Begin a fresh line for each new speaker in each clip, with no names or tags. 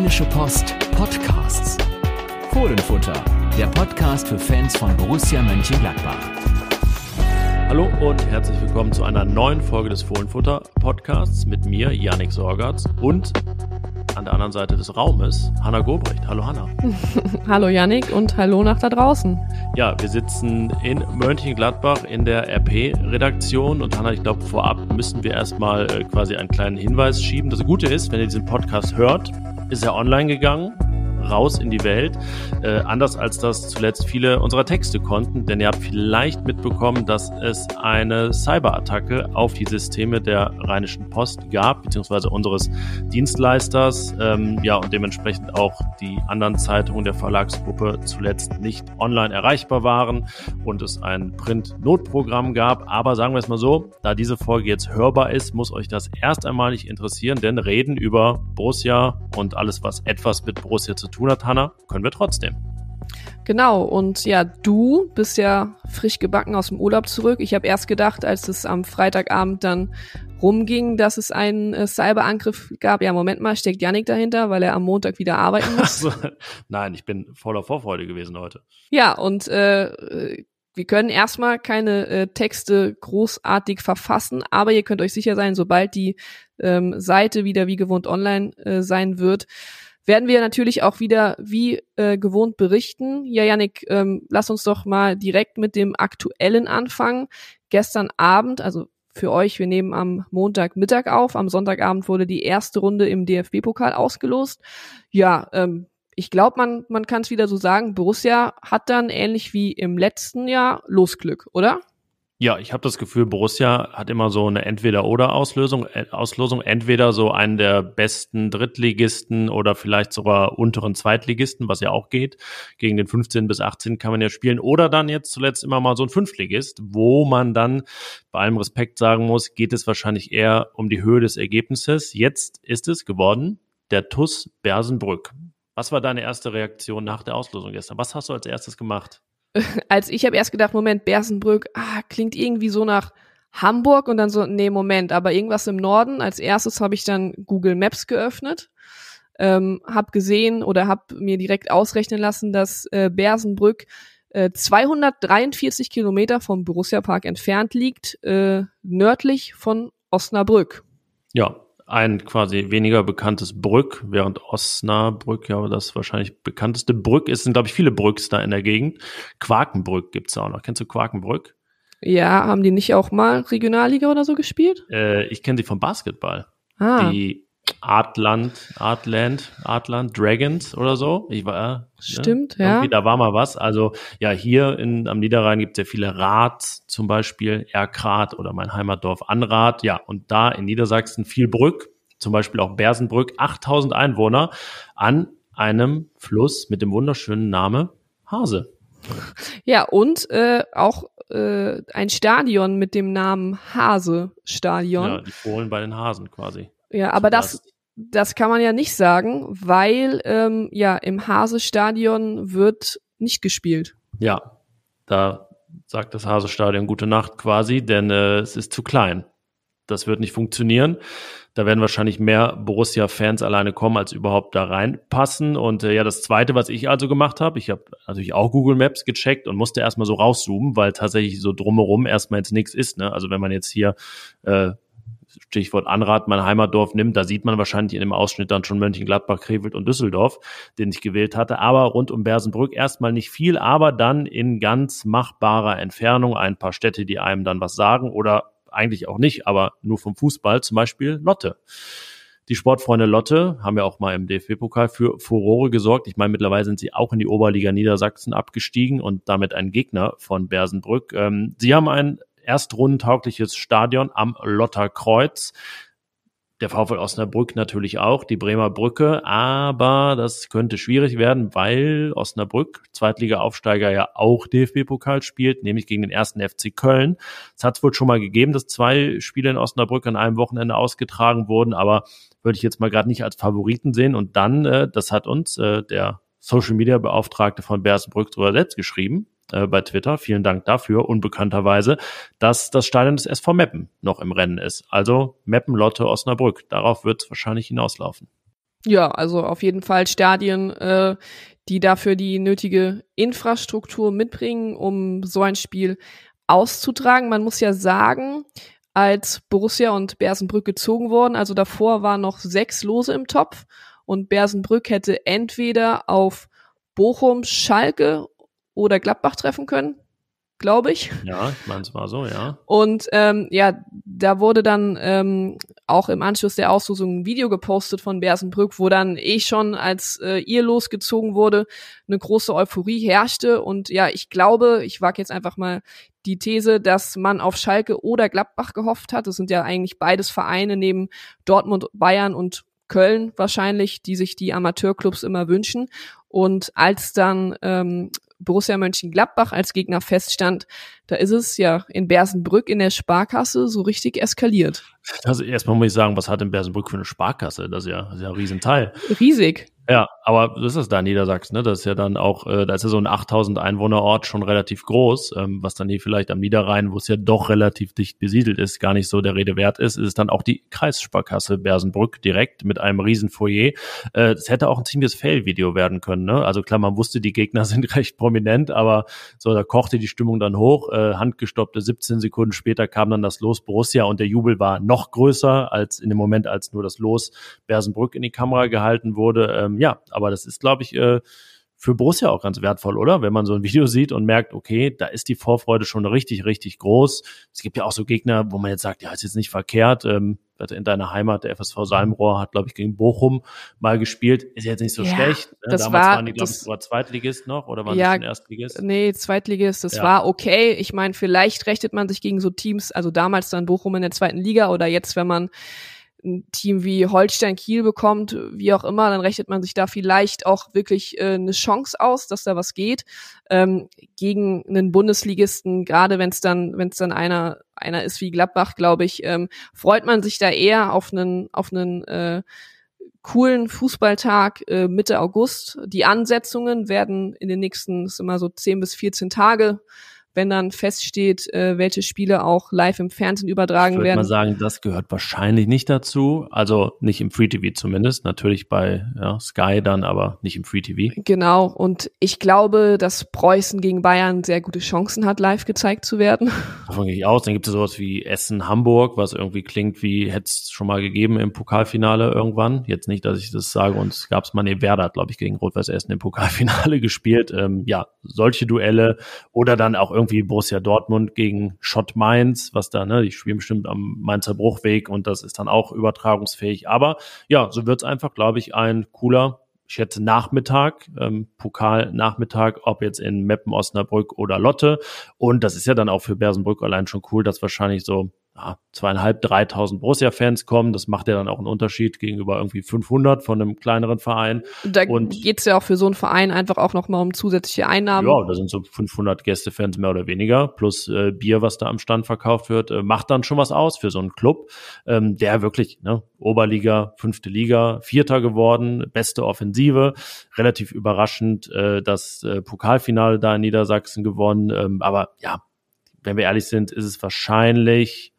Rheinische Post Podcasts. Fohlenfutter, der Podcast für Fans von Borussia Mönchengladbach.
Hallo und herzlich willkommen zu einer neuen Folge des Fohlenfutter Podcasts mit mir, Yannick Sorgatz und an der anderen Seite des Raumes Hanna Gobrecht. Hallo Hanna.
hallo Yannick und hallo nach da draußen.
Ja, wir sitzen in Mönchengladbach in der RP-Redaktion und Hanna, ich glaube, vorab müssen wir erstmal äh, quasi einen kleinen Hinweis schieben. Das Gute ist, wenn ihr diesen Podcast hört, ist er online gegangen raus in die Welt. Äh, anders als das zuletzt viele unserer Texte konnten, denn ihr habt vielleicht mitbekommen, dass es eine Cyberattacke auf die Systeme der Rheinischen Post gab, beziehungsweise unseres Dienstleisters, ähm, ja, und dementsprechend auch die anderen Zeitungen der Verlagsgruppe zuletzt nicht online erreichbar waren und es ein Print-Notprogramm gab. Aber sagen wir es mal so, da diese Folge jetzt hörbar ist, muss euch das erst einmal nicht interessieren, denn reden über Borussia und alles, was etwas mit Borussia zu tun hat, Hanna, können wir trotzdem.
Genau, und ja, du bist ja frisch gebacken aus dem Urlaub zurück. Ich habe erst gedacht, als es am Freitagabend dann rumging, dass es einen äh, Cyberangriff gab. Ja, Moment mal, steckt Yannick dahinter, weil er am Montag wieder arbeiten muss.
Also, nein, ich bin voller Vorfreude gewesen heute.
Ja, und äh, wir können erstmal keine äh, Texte großartig verfassen, aber ihr könnt euch sicher sein, sobald die ähm, Seite wieder wie gewohnt online äh, sein wird, werden wir natürlich auch wieder wie äh, gewohnt berichten. Ja, Janik, ähm, lass uns doch mal direkt mit dem Aktuellen anfangen. Gestern Abend, also für euch, wir nehmen am Montagmittag auf. Am Sonntagabend wurde die erste Runde im DFB-Pokal ausgelost. Ja, ähm, ich glaube, man, man kann es wieder so sagen, Borussia hat dann ähnlich wie im letzten Jahr Losglück, oder?
Ja, ich habe das Gefühl, Borussia hat immer so eine Entweder-oder-Auslösung, äh, Auslosung, entweder so einen der besten Drittligisten oder vielleicht sogar unteren Zweitligisten, was ja auch geht. Gegen den 15 bis 18 kann man ja spielen. Oder dann jetzt zuletzt immer mal so ein Fünftligist, wo man dann bei allem Respekt sagen muss, geht es wahrscheinlich eher um die Höhe des Ergebnisses. Jetzt ist es geworden der TUS Bersenbrück. Was war deine erste Reaktion nach der Auslosung gestern? Was hast du als erstes gemacht?
als ich habe erst gedacht, Moment, Bersenbrück, ah, klingt irgendwie so nach Hamburg und dann so, nee, Moment, aber irgendwas im Norden. Als erstes habe ich dann Google Maps geöffnet, ähm, habe gesehen oder habe mir direkt ausrechnen lassen, dass äh, Bersenbrück äh, 243 Kilometer vom Borussia Park entfernt liegt, äh, nördlich von Osnabrück.
Ja, ein quasi weniger bekanntes Brück, während Osnabrück ja das wahrscheinlich bekannteste Brück ist, sind glaube ich viele Brücks da in der Gegend. Quakenbrück gibt's auch noch. Kennst du Quakenbrück?
Ja, haben die nicht auch mal Regionalliga oder so gespielt?
Äh, ich kenne sie vom Basketball. Ah. Die Artland, Artland, Artland Dragons oder so. Ich war,
ne? Stimmt, ne? ja.
Da war mal was. Also ja, hier in, am Niederrhein gibt es ja viele Rats, zum Beispiel Erkrath oder mein Heimatdorf Anrath. Ja, und da in Niedersachsen viel Brück, zum Beispiel auch Bersenbrück, 8000 Einwohner an einem Fluss mit dem wunderschönen Name Hase.
Ja, und äh, auch äh, ein Stadion mit dem Namen Hase Stadion. Ja,
die Fohlen bei den Hasen quasi.
Ja, aber das, das kann man ja nicht sagen, weil ähm, ja im Hase-Stadion wird nicht gespielt.
Ja, da sagt das Hase-Stadion gute Nacht quasi, denn äh, es ist zu klein. Das wird nicht funktionieren. Da werden wahrscheinlich mehr Borussia-Fans alleine kommen, als überhaupt da reinpassen. Und äh, ja, das Zweite, was ich also gemacht habe, ich habe natürlich auch Google Maps gecheckt und musste erstmal so rauszoomen, weil tatsächlich so drumherum erstmal jetzt nichts ist. Ne? Also wenn man jetzt hier äh, Stichwort Anrat, mein Heimatdorf nimmt, da sieht man wahrscheinlich in dem Ausschnitt dann schon Mönchengladbach, Krefeld und Düsseldorf, den ich gewählt hatte. Aber rund um Bersenbrück erstmal nicht viel, aber dann in ganz machbarer Entfernung ein paar Städte, die einem dann was sagen oder eigentlich auch nicht, aber nur vom Fußball, zum Beispiel Lotte. Die Sportfreunde Lotte haben ja auch mal im DFB-Pokal für Furore gesorgt. Ich meine, mittlerweile sind sie auch in die Oberliga Niedersachsen abgestiegen und damit ein Gegner von Bersenbrück. Ähm, sie haben ein erstrundentaugliches Stadion am Lotterkreuz. Der VfL Osnabrück natürlich auch, die Bremer Brücke, aber das könnte schwierig werden, weil Osnabrück, Zweitliga-Aufsteiger, ja auch DFB-Pokal spielt, nämlich gegen den ersten FC Köln. Es hat es wohl schon mal gegeben, dass zwei Spiele in Osnabrück an einem Wochenende ausgetragen wurden, aber würde ich jetzt mal gerade nicht als Favoriten sehen. Und dann, äh, das hat uns äh, der Social Media Beauftragte von Bersenbrück drüber selbst geschrieben, äh, bei Twitter, vielen Dank dafür, unbekannterweise, dass das Stadion des SV Meppen noch im Rennen ist. Also Meppen, Lotte, Osnabrück. Darauf wird es wahrscheinlich hinauslaufen.
Ja, also auf jeden Fall Stadien, äh, die dafür die nötige Infrastruktur mitbringen, um so ein Spiel auszutragen. Man muss ja sagen, als Borussia und Bersenbrück gezogen wurden, also davor waren noch sechs Lose im Topf und Bersenbrück hätte entweder auf Bochum, Schalke oder Gladbach treffen können glaube ich.
Ja, ich meine, es war so, ja.
Und ähm, ja, da wurde dann ähm, auch im Anschluss der Auslosung ein Video gepostet von Bersenbrück, wo dann eh schon, als äh, ihr losgezogen wurde, eine große Euphorie herrschte. Und ja, ich glaube, ich wage jetzt einfach mal die These, dass man auf Schalke oder Gladbach gehofft hat. Das sind ja eigentlich beides Vereine neben Dortmund, Bayern und Köln wahrscheinlich, die sich die Amateurclubs immer wünschen. Und als dann ähm, Borussia Mönchengladbach als Gegner feststand, da ist es ja in Bersenbrück in der Sparkasse so richtig eskaliert.
Also erstmal muss ich sagen, was hat in Bersenbrück für eine Sparkasse? Das ist ja, das ist ja ein Riesenteil.
Riesig.
Ja, aber das ist da in Niedersachsen, ne? Das ist ja dann auch, äh, da ist ja so ein 8000 Einwohnerort schon relativ groß, ähm, was dann hier vielleicht am Niederrhein, wo es ja doch relativ dicht besiedelt ist, gar nicht so der Rede wert ist, ist dann auch die Kreissparkasse Bersenbrück direkt mit einem riesen Foyer. Äh, das hätte auch ein ziemliches Fail-Video werden können, ne? Also klar, man wusste, die Gegner sind recht prominent, aber so, da kochte die Stimmung dann hoch, äh, handgestoppte 17 Sekunden später kam dann das Los Borussia und der Jubel war noch größer als in dem Moment, als nur das Los Bersenbrück in die Kamera gehalten wurde. Ähm, ja, aber das ist, glaube ich, äh, für Borussia auch ganz wertvoll, oder? Wenn man so ein Video sieht und merkt, okay, da ist die Vorfreude schon richtig, richtig groß. Es gibt ja auch so Gegner, wo man jetzt sagt, ja, ist jetzt nicht verkehrt. Ähm, in deiner Heimat, der FSV Salmrohr hat, glaube ich, gegen Bochum mal gespielt. Ist jetzt nicht so ja, schlecht.
Ne? Das Damals war, waren
die, glaube ich, war Zweitligist noch oder waren
ja,
die schon Erstligist?
Nee, Zweitligist, das ja. war okay. Ich meine, vielleicht rechnet man sich gegen so Teams, also damals dann Bochum in der zweiten Liga oder jetzt, wenn man ein Team wie Holstein Kiel bekommt, wie auch immer, dann rechnet man sich da vielleicht auch wirklich äh, eine Chance aus, dass da was geht. Ähm, gegen einen Bundesligisten, gerade wenn es dann, wenn es dann einer einer ist wie Gladbach, glaube ich, ähm, freut man sich da eher auf einen auf einen äh, coolen Fußballtag äh, Mitte August. Die Ansetzungen werden in den nächsten, ist immer so 10 bis 14 Tage wenn dann feststeht, äh, welche Spiele auch live im Fernsehen übertragen
ich
werden.
Ich würde mal sagen, das gehört wahrscheinlich nicht dazu. Also nicht im Free TV zumindest. Natürlich bei ja, Sky dann, aber nicht im Free TV.
Genau. Und ich glaube, dass Preußen gegen Bayern sehr gute Chancen hat, live gezeigt zu werden.
Davon gehe ich aus. Dann gibt es sowas wie Essen Hamburg, was irgendwie klingt wie hätte es schon mal gegeben im Pokalfinale irgendwann. Jetzt nicht, dass ich das sage. Und es gab es mal, nee, Werder hat, glaube ich, gegen Rot-Weiß Essen im Pokalfinale gespielt. Ähm, ja, solche Duelle oder dann auch irgendwie Borussia Dortmund gegen Schott Mainz, was da, ne, die spielen bestimmt am Mainzer Bruchweg und das ist dann auch übertragungsfähig. Aber ja, so wird's einfach, glaube ich, ein cooler, ich schätze Nachmittag, ähm, Pokal-Nachmittag, ob jetzt in Meppen, Osnabrück oder Lotte. Und das ist ja dann auch für Bersenbrück allein schon cool, dass wahrscheinlich so ja, zweieinhalb, dreitausend Borussia-Fans kommen. Das macht ja dann auch einen Unterschied gegenüber irgendwie 500 von einem kleineren Verein.
Da und geht's ja auch für so einen Verein einfach auch nochmal um zusätzliche Einnahmen.
Ja, da sind so 500 Gästefans mehr oder weniger, plus äh, Bier, was da am Stand verkauft wird, äh, macht dann schon was aus für so einen Club, ähm, der wirklich, ne, Oberliga, fünfte Liga, Vierter geworden, beste Offensive, relativ überraschend äh, das äh, Pokalfinale da in Niedersachsen gewonnen, ähm, aber ja, wenn wir ehrlich sind, ist es wahrscheinlich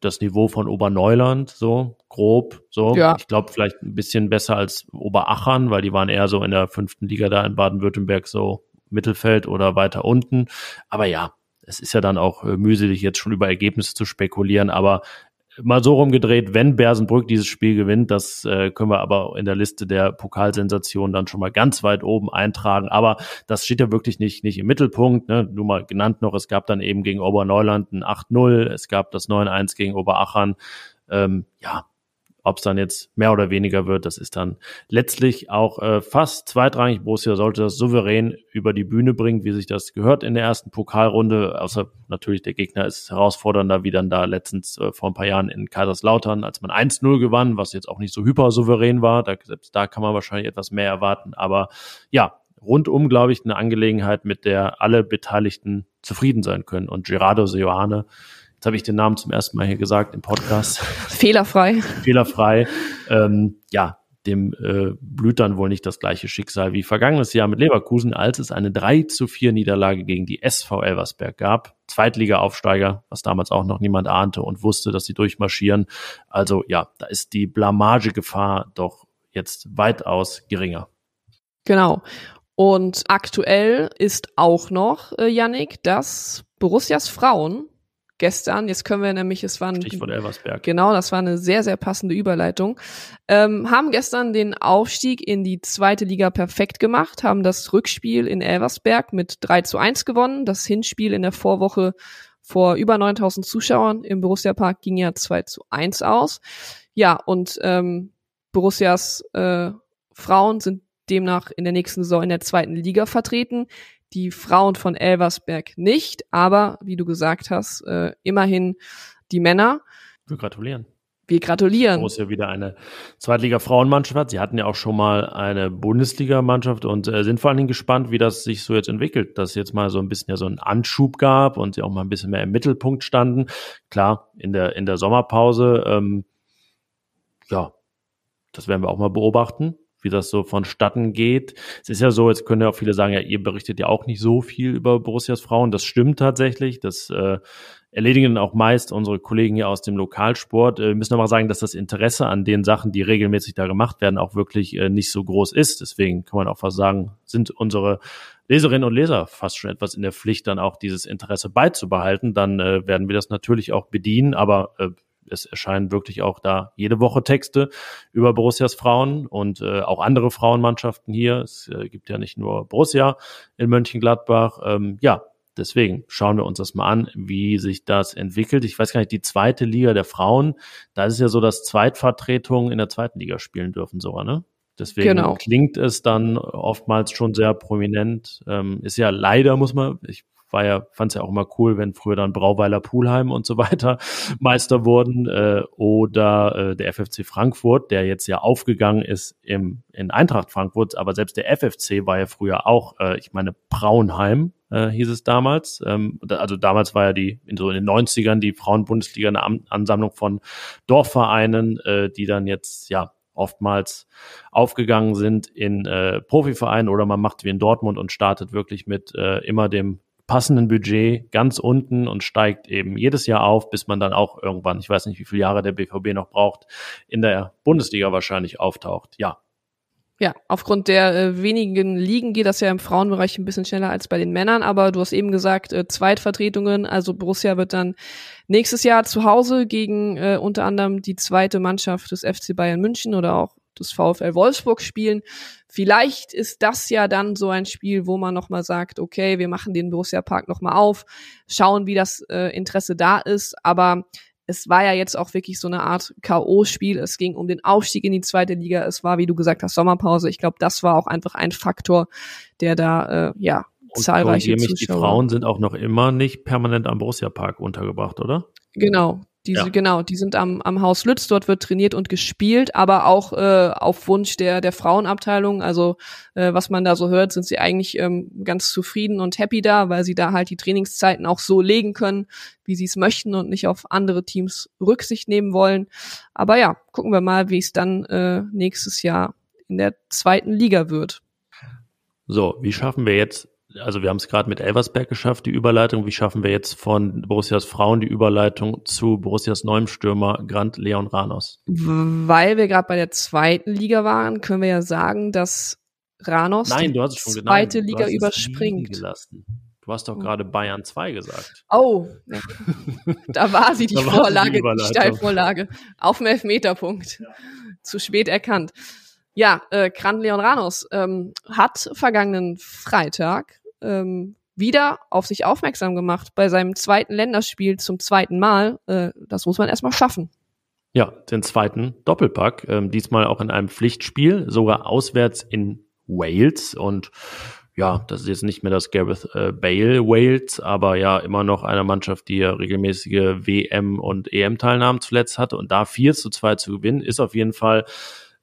das Niveau von Oberneuland, so grob. So, ja. ich glaube vielleicht ein bisschen besser als Oberachern, weil die waren eher so in der fünften Liga da in Baden-Württemberg so Mittelfeld oder weiter unten. Aber ja, es ist ja dann auch äh, mühselig, jetzt schon über Ergebnisse zu spekulieren, aber mal so rumgedreht, wenn Bersenbrück dieses Spiel gewinnt, das äh, können wir aber in der Liste der Pokalsensationen dann schon mal ganz weit oben eintragen. Aber das steht ja wirklich nicht, nicht im Mittelpunkt. Ne? Nur mal genannt noch, es gab dann eben gegen Oberneuland ein 8-0, es gab das 9-1 gegen Oberachern. Ähm, ja, ob es dann jetzt mehr oder weniger wird, das ist dann letztlich auch äh, fast zweitrangig. Borussia sollte das souverän über die Bühne bringen, wie sich das gehört in der ersten Pokalrunde. Außer natürlich der Gegner ist herausfordernder, wie dann da letztens äh, vor ein paar Jahren in Kaiserslautern, als man 1-0 gewann, was jetzt auch nicht so hyper souverän war. Da, selbst da kann man wahrscheinlich etwas mehr erwarten. Aber ja, rundum, glaube ich, eine Angelegenheit, mit der alle Beteiligten zufrieden sein können. Und Gerardo Seoane Jetzt habe ich den Namen zum ersten Mal hier gesagt im Podcast.
Fehlerfrei.
Fehlerfrei. Ähm, ja, dem äh, blüht dann wohl nicht das gleiche Schicksal wie vergangenes Jahr mit Leverkusen, als es eine 3 zu 4 Niederlage gegen die SV Elversberg gab. Zweitliga-Aufsteiger, was damals auch noch niemand ahnte und wusste, dass sie durchmarschieren. Also ja, da ist die Blamagegefahr doch jetzt weitaus geringer.
Genau. Und aktuell ist auch noch, äh, Yannick, dass Borussias Frauen gestern, jetzt können wir nämlich, es waren
Stichwort Elversberg.
Genau, das war eine sehr, sehr passende Überleitung. Ähm, haben gestern den Aufstieg in die zweite Liga perfekt gemacht, haben das Rückspiel in Elversberg mit 3 zu 1 gewonnen. Das Hinspiel in der Vorwoche vor über 9000 Zuschauern im Borussia Park ging ja 2 zu 1 aus. Ja, und ähm, Borussias äh, Frauen sind demnach in der nächsten Saison in der zweiten Liga vertreten. Die Frauen von Elversberg nicht, aber wie du gesagt hast, äh, immerhin die Männer.
Wir gratulieren.
Wir gratulieren.
Wo es ja wieder eine Zweitliga-Frauenmannschaft hat. Sie hatten ja auch schon mal eine Bundesliga-Mannschaft und äh, sind vor allen Dingen gespannt, wie das sich so jetzt entwickelt, dass jetzt mal so ein bisschen ja so einen Anschub gab und sie auch mal ein bisschen mehr im Mittelpunkt standen. Klar, in der, in der Sommerpause, ähm, ja, das werden wir auch mal beobachten wie das so vonstatten geht. Es ist ja so, jetzt können ja auch viele sagen, ja, ihr berichtet ja auch nicht so viel über Borussias Frauen. Das stimmt tatsächlich. Das äh, erledigen auch meist unsere Kollegen hier aus dem Lokalsport. Äh, wir müssen aber sagen, dass das Interesse an den Sachen, die regelmäßig da gemacht werden, auch wirklich äh, nicht so groß ist. Deswegen kann man auch fast sagen, sind unsere Leserinnen und Leser fast schon etwas in der Pflicht, dann auch dieses Interesse beizubehalten. Dann äh, werden wir das natürlich auch bedienen, aber äh, es erscheinen wirklich auch da jede Woche Texte über Borussias Frauen und äh, auch andere Frauenmannschaften hier. Es äh, gibt ja nicht nur Borussia in Mönchengladbach. Ähm, ja, deswegen schauen wir uns das mal an, wie sich das entwickelt. Ich weiß gar nicht, die zweite Liga der Frauen, da ist es ja so, dass Zweitvertretungen in der zweiten Liga spielen dürfen sogar, ne? Deswegen genau. klingt es dann oftmals schon sehr prominent. Ähm, ist ja leider, muss man, ich war ja, fand es ja auch immer cool, wenn früher dann Brauweiler Pulheim und so weiter Meister wurden äh, oder äh, der FFC Frankfurt, der jetzt ja aufgegangen ist im, in Eintracht Frankfurt, aber selbst der FFC war ja früher auch, äh, ich meine, Braunheim äh, hieß es damals. Ähm, also damals war ja die, in so in den 90ern, die Frauenbundesliga eine Ansammlung von Dorfvereinen, äh, die dann jetzt, ja, oftmals aufgegangen sind in äh, Profivereinen oder man macht wie in Dortmund und startet wirklich mit äh, immer dem passenden Budget ganz unten und steigt eben jedes Jahr auf, bis man dann auch irgendwann, ich weiß nicht, wie viele Jahre der BVB noch braucht, in der Bundesliga wahrscheinlich auftaucht. Ja.
Ja, aufgrund der äh, wenigen Ligen geht das ja im Frauenbereich ein bisschen schneller als bei den Männern, aber du hast eben gesagt, äh, Zweitvertretungen, also Borussia wird dann nächstes Jahr zu Hause gegen äh, unter anderem die zweite Mannschaft des FC Bayern München oder auch des VfL Wolfsburg spielen. Vielleicht ist das ja dann so ein Spiel, wo man nochmal sagt, okay, wir machen den Borussia Park nochmal auf, schauen, wie das äh, Interesse da ist. Aber es war ja jetzt auch wirklich so eine Art K.O.-Spiel. Es ging um den Aufstieg in die zweite Liga. Es war, wie du gesagt hast, Sommerpause. Ich glaube, das war auch einfach ein Faktor, der da, äh, ja, und zahlreiche
mich, Zuschauer. Die Frauen sind auch noch immer nicht permanent am Borussia Park untergebracht, oder?
Genau, die, ja. Genau, die sind am, am Haus Lütz, dort wird trainiert und gespielt, aber auch äh, auf Wunsch der, der Frauenabteilung. Also äh, was man da so hört, sind sie eigentlich ähm, ganz zufrieden und happy da, weil sie da halt die Trainingszeiten auch so legen können, wie sie es möchten und nicht auf andere Teams Rücksicht nehmen wollen. Aber ja, gucken wir mal, wie es dann äh, nächstes Jahr in der zweiten Liga wird.
So, wie schaffen wir jetzt also wir haben es gerade mit Elversberg geschafft, die Überleitung. Wie schaffen wir jetzt von Borussias Frauen die Überleitung zu Borussias neuem Stürmer Grant Leon Ranos?
Weil wir gerade bei der zweiten Liga waren, können wir ja sagen, dass Ranos
Nein,
schon zweite Nein, Liga überspringt.
Du hast doch gerade Bayern 2 gesagt.
Oh, da war sie, die Vorlage, die, die Steilvorlage. Auf dem Elfmeterpunkt. Ja. Zu spät erkannt. Ja, äh, Grant Leon Ranos ähm, hat vergangenen Freitag ähm, wieder auf sich aufmerksam gemacht bei seinem zweiten Länderspiel zum zweiten Mal. Äh, das muss man erstmal schaffen.
Ja, den zweiten Doppelpack, ähm, diesmal auch in einem Pflichtspiel, sogar auswärts in Wales und ja, das ist jetzt nicht mehr das Gareth äh, Bale Wales, aber ja, immer noch eine Mannschaft, die ja regelmäßige WM- und EM-Teilnahmen zuletzt hatte und da 4 zu 2 zu gewinnen, ist auf jeden Fall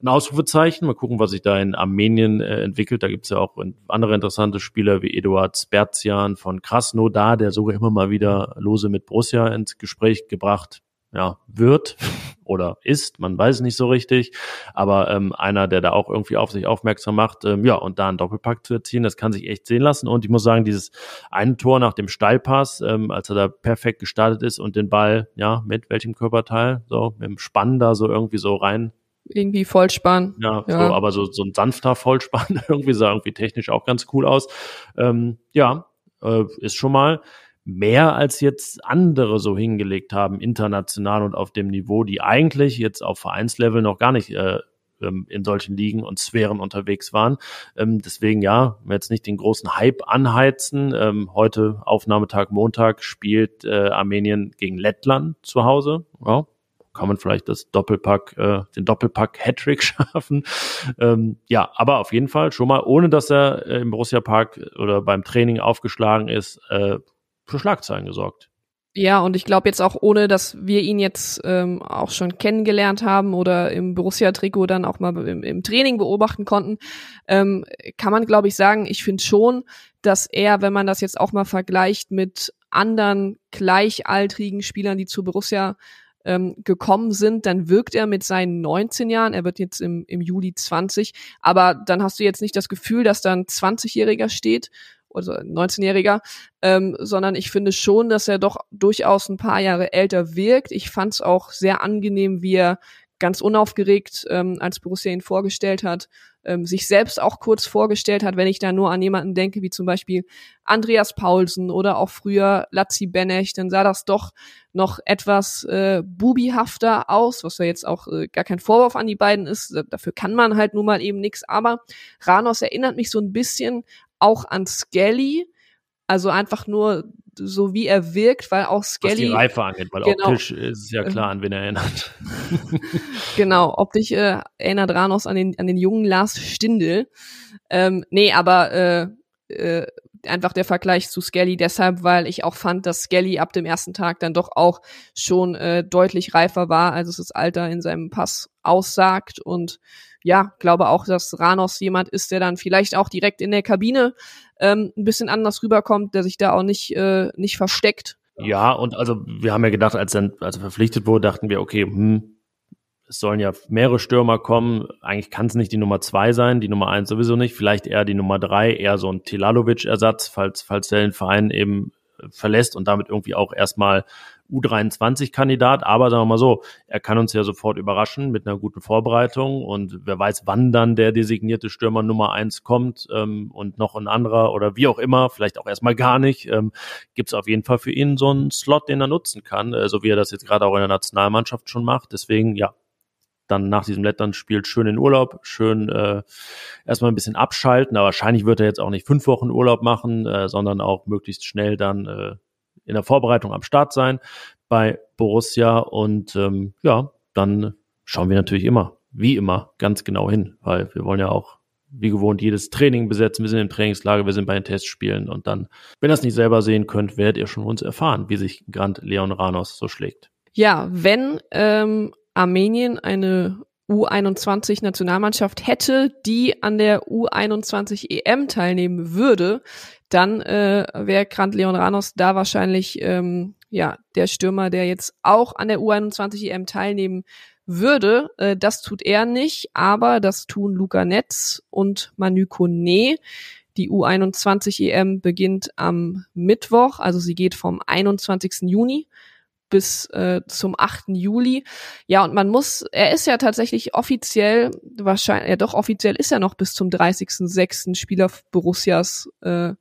ein Ausrufezeichen. Mal gucken, was sich da in Armenien äh, entwickelt. Da gibt's ja auch andere interessante Spieler wie Eduard Sperzian von Krasnodar, der sogar immer mal wieder lose mit Borussia ins Gespräch gebracht ja, wird oder ist, man weiß nicht so richtig, aber ähm, einer, der da auch irgendwie auf sich aufmerksam macht, ähm, ja, und da einen Doppelpack zu erzielen, das kann sich echt sehen lassen. Und ich muss sagen, dieses eine Tor nach dem Steilpass, ähm, als er da perfekt gestartet ist und den Ball, ja, mit welchem Körperteil, so mit dem Spann da so irgendwie so rein
irgendwie Vollspann.
Ja, ja. So, aber so, so ein sanfter Vollspann irgendwie sah irgendwie technisch auch ganz cool aus. Ähm, ja, äh, ist schon mal mehr als jetzt andere so hingelegt haben, international und auf dem Niveau, die eigentlich jetzt auf Vereinslevel noch gar nicht äh, ähm, in solchen Ligen und Sphären unterwegs waren. Ähm, deswegen ja, wir jetzt nicht den großen Hype anheizen. Ähm, heute, Aufnahmetag Montag, spielt äh, Armenien gegen Lettland zu Hause. Ja, kann man vielleicht das Doppelpack, äh, den Doppelpack Hattrick schaffen. Ähm, ja, aber auf jeden Fall schon mal, ohne dass er äh, im Borussia Park oder beim Training aufgeschlagen ist, äh, für Schlagzeilen gesorgt.
Ja, und ich glaube jetzt auch, ohne dass wir ihn jetzt ähm, auch schon kennengelernt haben oder im Borussia-Trikot dann auch mal im, im Training beobachten konnten, ähm, kann man, glaube ich, sagen, ich finde schon, dass er, wenn man das jetzt auch mal vergleicht mit anderen gleichaltrigen Spielern, die zu Borussia ähm, gekommen sind, dann wirkt er mit seinen 19 Jahren, er wird jetzt im, im Juli 20, aber dann hast du jetzt nicht das Gefühl, dass da ein 20-Jähriger steht oder 19-Jähriger, ähm, sondern ich finde schon, dass er doch durchaus ein paar Jahre älter wirkt. Ich fand es auch sehr angenehm, wie er ganz unaufgeregt, ähm, als Borussia ihn vorgestellt hat, ähm, sich selbst auch kurz vorgestellt hat, wenn ich da nur an jemanden denke, wie zum Beispiel Andreas Paulsen oder auch früher Lazzi Benech, dann sah das doch noch etwas äh, bubihafter aus, was ja jetzt auch äh, gar kein Vorwurf an die beiden ist. Dafür kann man halt nun mal eben nichts. Aber Ranos erinnert mich so ein bisschen auch an Skelly, also einfach nur so wie er wirkt, weil auch Skelly. Was die
Reife angeht, weil genau, optisch ist es ja klar, an wen er erinnert.
genau, optisch äh, erinnert Ranos an den, an den jungen Lars Stindl. Ähm, nee, aber äh, äh, einfach der Vergleich zu Skelly deshalb, weil ich auch fand, dass Skelly ab dem ersten Tag dann doch auch schon äh, deutlich reifer war, als es das Alter in seinem Pass aussagt und ja, glaube auch, dass Ranos jemand ist, der dann vielleicht auch direkt in der Kabine ähm, ein bisschen anders rüberkommt, der sich da auch nicht, äh, nicht versteckt.
Ja, und also wir haben ja gedacht, als dann, als er verpflichtet wurde, dachten wir, okay, hm, es sollen ja mehrere Stürmer kommen. Eigentlich kann es nicht die Nummer zwei sein, die Nummer eins sowieso nicht. Vielleicht eher die Nummer drei, eher so ein Tilalovic-Ersatz, falls, falls der den Verein eben verlässt und damit irgendwie auch erstmal U23-Kandidat, aber sagen wir mal so, er kann uns ja sofort überraschen mit einer guten Vorbereitung und wer weiß, wann dann der designierte Stürmer Nummer eins kommt ähm, und noch ein anderer oder wie auch immer, vielleicht auch erstmal gar nicht, ähm, gibt es auf jeden Fall für ihn so einen Slot, den er nutzen kann, äh, so wie er das jetzt gerade auch in der Nationalmannschaft schon macht. Deswegen, ja, dann nach diesem Lettland-Spiel schön in Urlaub, schön äh, erstmal ein bisschen abschalten. Aber wahrscheinlich wird er jetzt auch nicht fünf Wochen Urlaub machen, äh, sondern auch möglichst schnell dann äh, in der Vorbereitung am Start sein bei Borussia. Und ähm, ja, dann schauen wir natürlich immer, wie immer, ganz genau hin, weil wir wollen ja auch wie gewohnt jedes Training besetzen. Wir sind im Trainingslager, wir sind bei den Testspielen und dann, wenn ihr das nicht selber sehen könnt, werdet ihr schon uns erfahren, wie sich Grand Leon Ranos so schlägt.
Ja, wenn ähm, Armenien eine U21-Nationalmannschaft hätte, die an der U21 EM teilnehmen würde, dann äh, wäre Grant Leon Ranos da wahrscheinlich ähm, ja der Stürmer, der jetzt auch an der U21 EM teilnehmen würde. Äh, das tut er nicht, aber das tun Luca Netz und Manu Kone. Die U21 EM beginnt am Mittwoch, also sie geht vom 21. Juni bis äh, zum 8. Juli. Ja, und man muss, er ist ja tatsächlich offiziell, wahrscheinlich, ja doch offiziell ist er noch bis zum 30.06. Spieler Borussias, äh,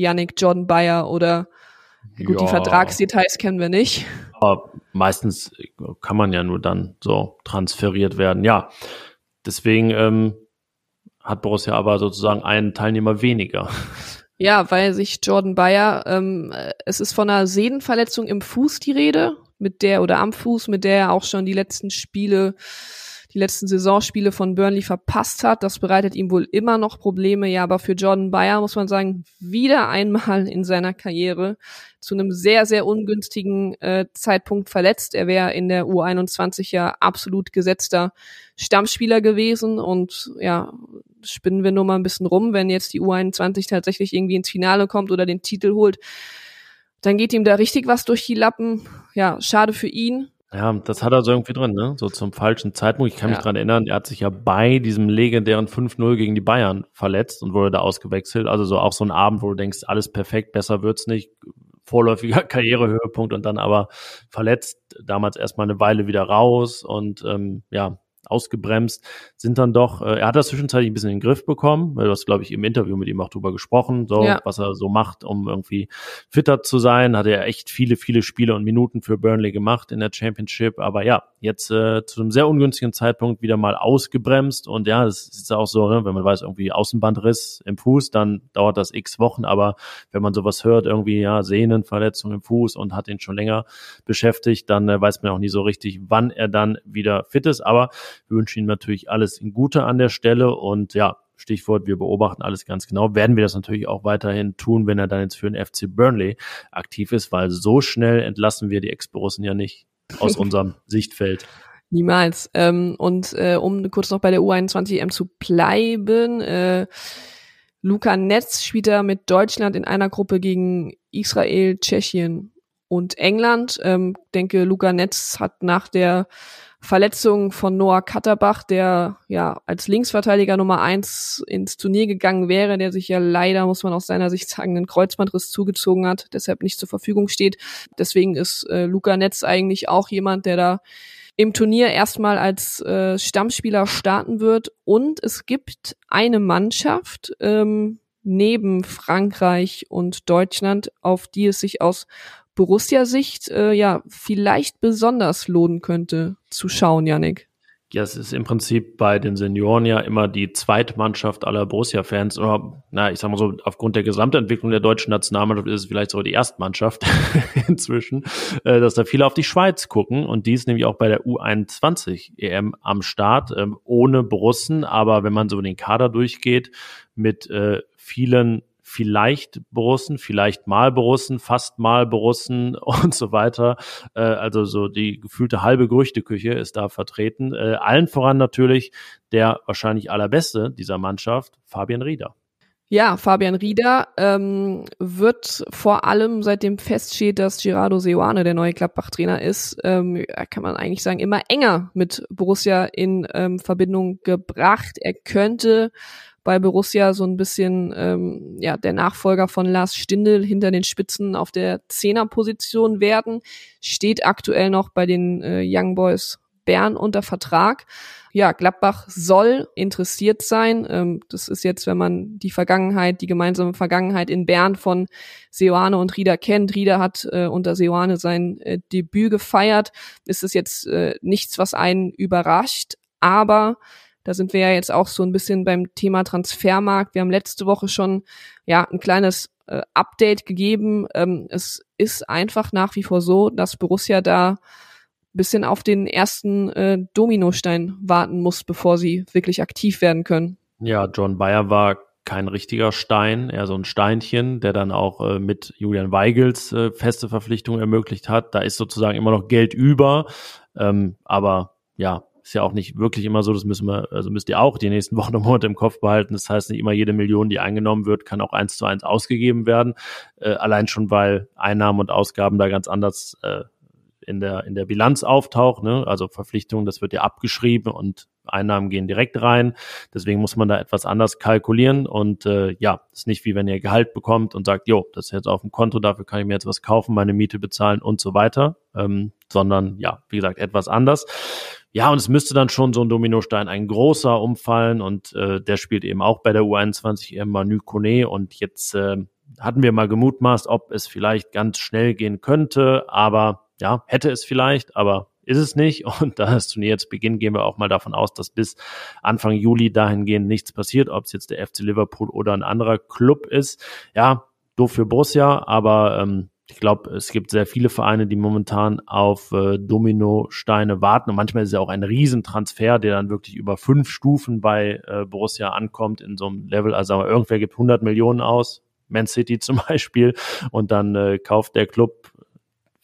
Yannick Jordan Bayer oder gut, ja. die Vertragsdetails kennen wir nicht.
Aber meistens kann man ja nur dann so transferiert werden. Ja, deswegen ähm, hat Borussia aber sozusagen einen Teilnehmer weniger.
Ja, weil sich Jordan Bayer, ähm, es ist von einer Sehnenverletzung im Fuß die Rede, mit der oder am Fuß, mit der er auch schon die letzten Spiele, die letzten Saisonspiele von Burnley verpasst hat. Das bereitet ihm wohl immer noch Probleme. Ja, aber für Jordan Bayer muss man sagen, wieder einmal in seiner Karriere zu einem sehr, sehr ungünstigen äh, Zeitpunkt verletzt. Er wäre in der U21 ja absolut gesetzter Stammspieler gewesen und ja, spinnen wir nur mal ein bisschen rum, wenn jetzt die U21 tatsächlich irgendwie ins Finale kommt oder den Titel holt, dann geht ihm da richtig was durch die Lappen. Ja, schade für ihn.
Ja, das hat er so irgendwie drin, ne? So zum falschen Zeitpunkt. Ich kann mich dran erinnern, er hat sich ja bei diesem legendären 5-0 gegen die Bayern verletzt und wurde da ausgewechselt. Also so auch so ein Abend, wo du denkst, alles perfekt, besser wird's nicht. Vorläufiger Karrierehöhepunkt und dann aber verletzt, damals erstmal eine Weile wieder raus und ähm, ja, ausgebremst, sind dann doch, äh, er hat das zwischenzeitlich ein bisschen in den Griff bekommen, weil du hast, glaube ich, im Interview mit ihm auch drüber gesprochen, so, ja. was er so macht, um irgendwie fitter zu sein, hat er echt viele, viele Spiele und Minuten für Burnley gemacht in der Championship, aber ja, jetzt äh, zu einem sehr ungünstigen Zeitpunkt wieder mal ausgebremst. Und ja, das ist auch so, ne, wenn man weiß, irgendwie Außenbandriss im Fuß, dann dauert das x Wochen, aber wenn man sowas hört, irgendwie, ja, Sehnenverletzung im Fuß und hat ihn schon länger beschäftigt, dann äh, weiß man auch nie so richtig, wann er dann wieder fit ist, aber wir wünschen ihm natürlich alles in Gute an der Stelle und ja, Stichwort, wir beobachten alles ganz genau. Werden wir das natürlich auch weiterhin tun, wenn er dann jetzt für den FC Burnley aktiv ist, weil so schnell entlassen wir die Ex-Borussen ja nicht aus unserem Sichtfeld.
Niemals. Ähm, und äh, um kurz noch bei der U21 EM zu bleiben, äh, Luca Netz spielt er mit Deutschland in einer Gruppe gegen Israel, Tschechien und England. Ähm, denke, Luca Netz hat nach der Verletzung von Noah Katterbach, der ja als Linksverteidiger Nummer eins ins Turnier gegangen wäre, der sich ja leider, muss man aus seiner Sicht sagen, einen Kreuzbandriss zugezogen hat, deshalb nicht zur Verfügung steht. Deswegen ist äh, Luca Netz eigentlich auch jemand, der da im Turnier erstmal als äh, Stammspieler starten wird. Und es gibt eine Mannschaft ähm, neben Frankreich und Deutschland, auf die es sich aus Borussia-Sicht äh, ja vielleicht besonders lohnen könnte zu schauen, Yannick.
Ja, es ist im Prinzip bei den Senioren ja immer die Zweitmannschaft aller Borussia-Fans. Oder, na, ich sag mal so, aufgrund der Gesamtentwicklung der deutschen Nationalmannschaft ist es vielleicht so die Erstmannschaft inzwischen, äh, dass da viele auf die Schweiz gucken. Und die ist nämlich auch bei der U21 EM am Start, ähm, ohne Borussen. Aber wenn man so den Kader durchgeht, mit äh, vielen vielleicht Borussen, vielleicht mal Borussen, fast mal Borussen und so weiter. Äh, also so die gefühlte halbe Gerüchteküche ist da vertreten. Äh, allen voran natürlich der wahrscheinlich allerbeste dieser Mannschaft, Fabian Rieder.
Ja, Fabian Rieder ähm, wird vor allem, seitdem feststeht, dass Gerardo Seoane der neue Gladbach-Trainer ist, ähm, kann man eigentlich sagen, immer enger mit Borussia in ähm, Verbindung gebracht. Er könnte bei Borussia so ein bisschen ähm, ja der Nachfolger von Lars Stindl hinter den Spitzen auf der Zehnerposition werden, steht aktuell noch bei den äh, Young Boys Bern unter Vertrag. Ja, Gladbach soll interessiert sein. Ähm, das ist jetzt, wenn man die Vergangenheit, die gemeinsame Vergangenheit in Bern von Seoane und Rieder kennt. Rieder hat äh, unter Seoane sein äh, Debüt gefeiert. Ist es jetzt äh, nichts, was einen überrascht, aber da sind wir ja jetzt auch so ein bisschen beim Thema Transfermarkt. Wir haben letzte Woche schon ja ein kleines äh, Update gegeben. Ähm, es ist einfach nach wie vor so, dass Borussia da bisschen auf den ersten äh, Dominostein warten muss, bevor sie wirklich aktiv werden können.
Ja, John Bayer war kein richtiger Stein, eher so ein Steinchen, der dann auch äh, mit Julian Weigels äh, feste Verpflichtungen ermöglicht hat. Da ist sozusagen immer noch Geld über, ähm, aber ja, ist ja auch nicht wirklich immer so, das müssen wir, also müsst ihr auch die nächsten Wochen und Monate im Kopf behalten. Das heißt, nicht immer jede Million, die eingenommen wird, kann auch eins zu eins ausgegeben werden. Äh, allein schon, weil Einnahmen und Ausgaben da ganz anders äh, in der, in der Bilanz auftaucht, ne? also Verpflichtungen, das wird ja abgeschrieben und Einnahmen gehen direkt rein. Deswegen muss man da etwas anders kalkulieren und äh, ja, ist nicht wie wenn ihr Gehalt bekommt und sagt, jo, das ist jetzt auf dem Konto, dafür kann ich mir jetzt was kaufen, meine Miete bezahlen und so weiter, ähm, sondern ja, wie gesagt, etwas anders. Ja, und es müsste dann schon so ein Dominostein, ein großer umfallen und äh, der spielt eben auch bei der U21 eben Manu Kone und jetzt äh, hatten wir mal gemutmaßt, ob es vielleicht ganz schnell gehen könnte, aber ja, hätte es vielleicht, aber ist es nicht. Und da das Turnier jetzt beginnt, gehen wir auch mal davon aus, dass bis Anfang Juli dahingehend nichts passiert, ob es jetzt der FC Liverpool oder ein anderer Club ist. Ja, doof für Borussia, aber ähm, ich glaube, es gibt sehr viele Vereine, die momentan auf äh, Dominosteine warten. Und manchmal ist es ja auch ein Riesentransfer, der dann wirklich über fünf Stufen bei äh, Borussia ankommt in so einem Level. Also irgendwer gibt 100 Millionen aus, Man City zum Beispiel, und dann äh, kauft der Club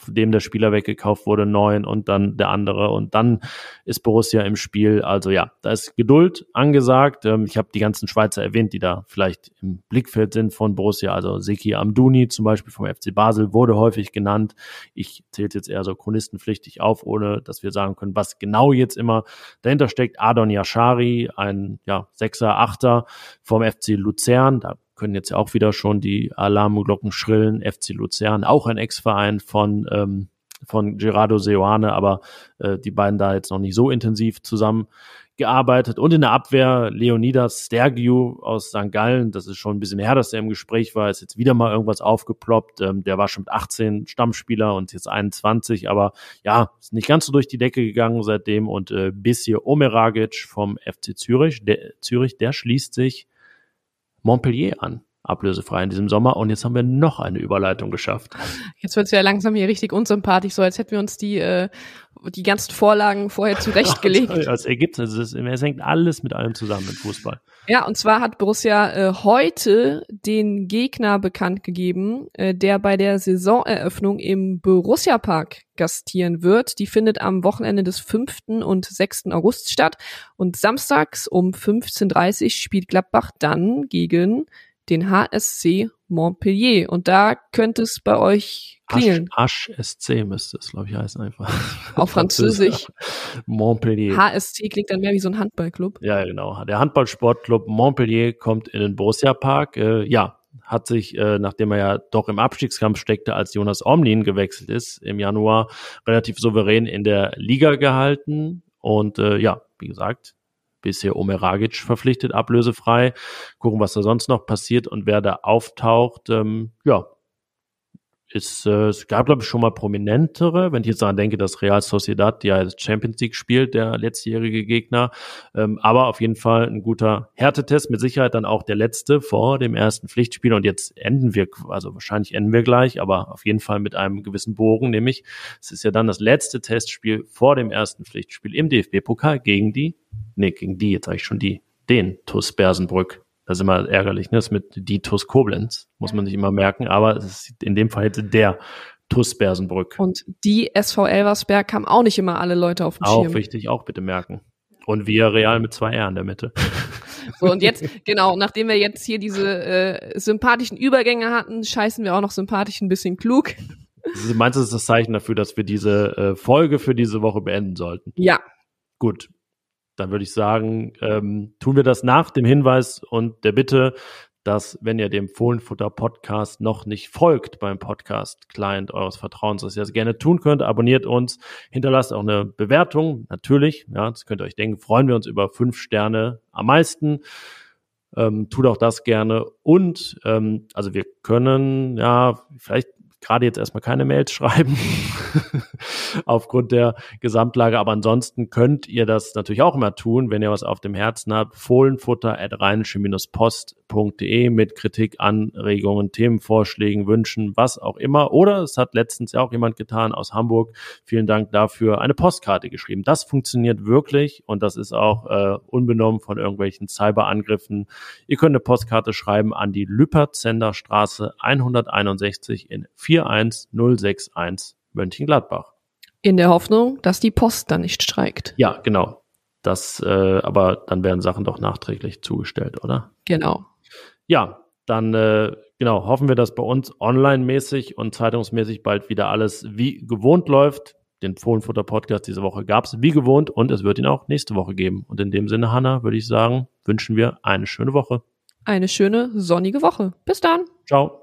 dem der Spieler weggekauft wurde, neun und dann der andere und dann ist Borussia im Spiel. Also ja, da ist Geduld angesagt. Ähm, ich habe die ganzen Schweizer erwähnt, die da vielleicht im Blickfeld sind von Borussia. Also Seki Amduni zum Beispiel vom FC Basel wurde häufig genannt. Ich zähle jetzt eher so chronistenpflichtig auf, ohne dass wir sagen können, was genau jetzt immer dahinter steckt. Adon Yashari, ein ja, Sechser, Achter vom FC Luzern. Da können jetzt auch wieder schon die Alarmglocken schrillen. FC Luzern, auch ein Ex-Verein von, ähm, von Gerardo Seoane, aber äh, die beiden da jetzt noch nicht so intensiv zusammen gearbeitet. Und in der Abwehr Leonidas Stergiou aus St. Gallen. Das ist schon ein bisschen her, dass er im Gespräch war. Ist jetzt wieder mal irgendwas aufgeploppt. Ähm, der war schon mit 18 Stammspieler und jetzt 21. Aber ja, ist nicht ganz so durch die Decke gegangen seitdem. Und äh, Bisir Omeragic vom FC Zürich, der, Zürich, der schließt sich Montpellier an ablösefrei in diesem Sommer. Und jetzt haben wir noch eine Überleitung geschafft.
Jetzt wird es ja langsam hier richtig unsympathisch, so als hätten wir uns die, äh, die ganzen Vorlagen vorher zurechtgelegt.
Als Ergebnis, es, es hängt alles mit allem zusammen im Fußball.
Ja, und zwar hat Borussia äh, heute den Gegner bekannt gegeben, äh, der bei der Saisoneröffnung im Borussia Park gastieren wird. Die findet am Wochenende des 5. und 6. August statt. Und samstags um 15.30 Uhr spielt Gladbach dann gegen den HSC Montpellier. Und da könnte es bei euch klingeln.
Asch, SC müsste es, glaube ich, heißen einfach.
Auf Französisch.
Montpellier.
HSC klingt dann mehr wie so ein Handballclub.
Ja, genau. Der Handballsportclub Montpellier kommt in den Borussia Park. Äh, ja, hat sich, äh, nachdem er ja doch im Abstiegskampf steckte, als Jonas Omlin gewechselt ist, im Januar relativ souverän in der Liga gehalten. Und äh, ja, wie gesagt, bisher Omeragic verpflichtet, ablösefrei. Gucken, was da sonst noch passiert und wer da auftaucht. Ähm, ja, ist, äh, es gab, glaube ich, schon mal prominentere, wenn ich jetzt daran denke, dass Real Sociedad ja Champions League spielt, der letztjährige Gegner. Ähm, aber auf jeden Fall ein guter Härtetest, mit Sicherheit dann auch der letzte vor dem ersten Pflichtspiel. Und jetzt enden wir, also wahrscheinlich enden wir gleich, aber auf jeden Fall mit einem gewissen Bogen, nämlich es ist ja dann das letzte Testspiel vor dem ersten Pflichtspiel im DFB-Pokal gegen die, nee, gegen die, jetzt sage ich schon die, den TuS Bersenbrück. Das ist immer ärgerlich, ne? Das mit die TUS Koblenz, muss man sich immer merken, aber es ist in dem Fall hätte der TUS Bersenbrück.
Und die SV Elversberg haben auch nicht immer alle Leute auf dem
auch
Schirm.
Auch wichtig, auch bitte merken. Und wir Real mit zwei R in der Mitte.
So, und jetzt, genau, nachdem wir jetzt hier diese äh, sympathischen Übergänge hatten, scheißen wir auch noch sympathisch ein bisschen klug.
Meinst du, das ist das Zeichen dafür, dass wir diese äh, Folge für diese Woche beenden sollten?
Ja.
Gut, dann würde ich sagen, ähm, tun wir das nach dem Hinweis und der Bitte, dass wenn ihr dem Fohlenfutter Podcast noch nicht folgt beim Podcast Client eures Vertrauens, dass ihr das gerne tun könnt, abonniert uns, hinterlasst auch eine Bewertung, natürlich, ja, das könnt ihr euch denken, freuen wir uns über fünf Sterne am meisten. Ähm, tut auch das gerne und ähm, also wir können ja vielleicht gerade jetzt erstmal keine Mails schreiben aufgrund der Gesamtlage. Aber ansonsten könnt ihr das natürlich auch immer tun, wenn ihr was auf dem Herzen habt. Fohlenfutter at rheinische-post.de mit Kritik, Anregungen, Themenvorschlägen, Wünschen, was auch immer. Oder es hat letztens ja auch jemand getan aus Hamburg. Vielen Dank dafür. Eine Postkarte geschrieben. Das funktioniert wirklich und das ist auch äh, unbenommen von irgendwelchen Cyberangriffen. Ihr könnt eine Postkarte schreiben an die Lüpertzender Straße 161 in 4 41061 Mönchengladbach.
In der Hoffnung, dass die Post dann nicht streikt.
Ja, genau. Das, äh, aber dann werden Sachen doch nachträglich zugestellt, oder?
Genau.
Ja, dann äh, genau hoffen wir, dass bei uns online-mäßig und zeitungsmäßig bald wieder alles wie gewohnt läuft. Den Fohlenfutter Podcast diese Woche gab es wie gewohnt und es wird ihn auch nächste Woche geben. Und in dem Sinne, Hanna, würde ich sagen, wünschen wir eine schöne Woche.
Eine schöne sonnige Woche. Bis dann.
Ciao.